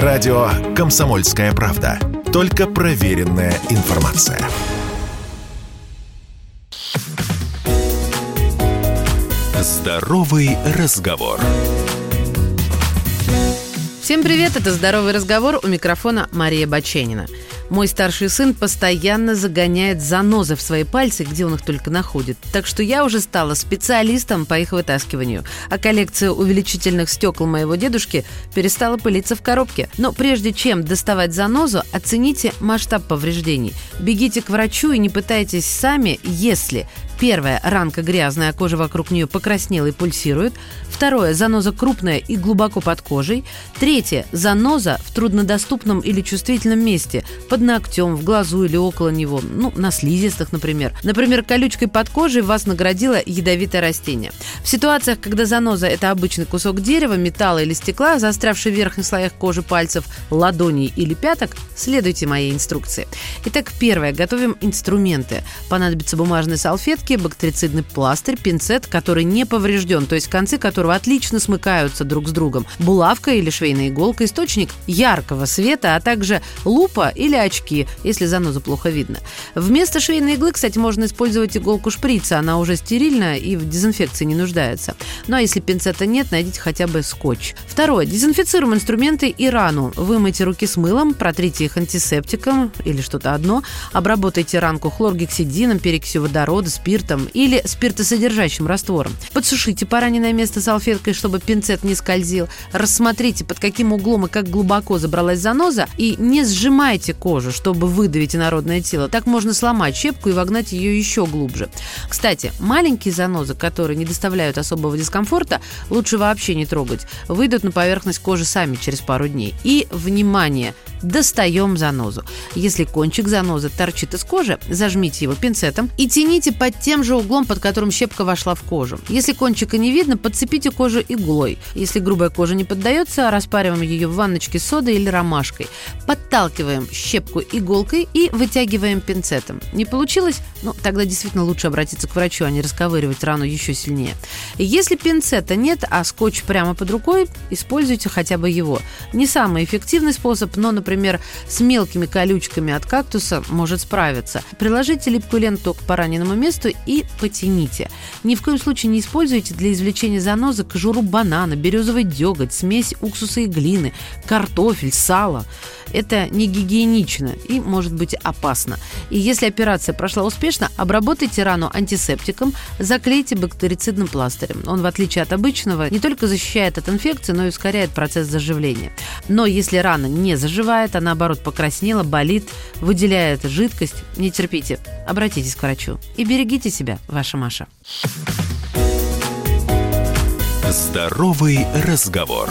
Радио «Комсомольская правда». Только проверенная информация. Здоровый разговор. Всем привет, это «Здоровый разговор» у микрофона Мария Баченина. Мой старший сын постоянно загоняет занозы в свои пальцы, где он их только находит. Так что я уже стала специалистом по их вытаскиванию. А коллекция увеличительных стекол моего дедушки перестала пылиться в коробке. Но прежде чем доставать занозу, оцените масштаб повреждений. Бегите к врачу и не пытайтесь сами, если Первое. Ранка грязная, а кожа вокруг нее покраснела и пульсирует. Второе. Заноза крупная и глубоко под кожей. Третье. Заноза в труднодоступном или чувствительном месте. Под ногтем, в глазу или около него. Ну, на слизистых, например. Например, колючкой под кожей вас наградило ядовитое растение. В ситуациях, когда заноза – это обычный кусок дерева, металла или стекла, застрявший в верхних слоях кожи пальцев, ладоней или пяток, следуйте моей инструкции. Итак, первое. Готовим инструменты. Понадобятся бумажные салфетки, бактерицидный пластырь, пинцет, который не поврежден, то есть концы которого отлично смыкаются друг с другом, булавка или швейная иголка, источник яркого света, а также лупа или очки, если занозу плохо видно. Вместо швейной иглы, кстати, можно использовать иголку шприца, она уже стерильна и в дезинфекции не нуждается. Ну а если пинцета нет, найдите хотя бы скотч. Второе. Дезинфицируем инструменты и рану. Вымойте руки с мылом, протрите их антисептиком или что-то одно, обработайте ранку хлоргексидином, перекисью водорода, спиртом или спиртосодержащим раствором. Подсушите пораненное место салфеткой, чтобы пинцет не скользил. Рассмотрите, под каким углом и как глубоко забралась заноза, и не сжимайте кожу, чтобы выдавить инородное тело. Так можно сломать щепку и вогнать ее еще глубже. Кстати, маленькие занозы, которые не доставляют особого дискомфорта, лучше вообще не трогать. Выйдут на поверхность кожи сами через пару дней. И, внимание, достаем занозу. Если кончик занозы торчит из кожи, зажмите его пинцетом и тяните под тем же углом, под которым щепка вошла в кожу. Если кончика не видно, подцепите кожу иглой. Если грубая кожа не поддается, распариваем ее в ванночке содой или ромашкой. Подталкиваем щепку иголкой и вытягиваем пинцетом. Не получилось? Ну, тогда действительно лучше обратиться к врачу, а не расковыривать рану еще сильнее. Если пинцета нет, а скотч прямо под рукой, используйте хотя бы его. Не самый эффективный способ, но, например, с мелкими колючками от кактуса может справиться. Приложите липкую ленту к пораненному месту и потяните. Ни в коем случае не используйте для извлечения занозы кожуру банана, березовый деготь, смесь уксуса и глины, картофель, сало. Это не гигиенично и может быть опасно. И если операция прошла успешно, обработайте рану антисептиком, заклейте бактерицидным пластырем. Он, в отличие от обычного, не только защищает от инфекции, но и ускоряет процесс заживления. Но если рана не заживает, а наоборот покраснела, болит, выделяет жидкость, не терпите, обратитесь к врачу. И берегите себя, ваша Маша. Здоровый разговор.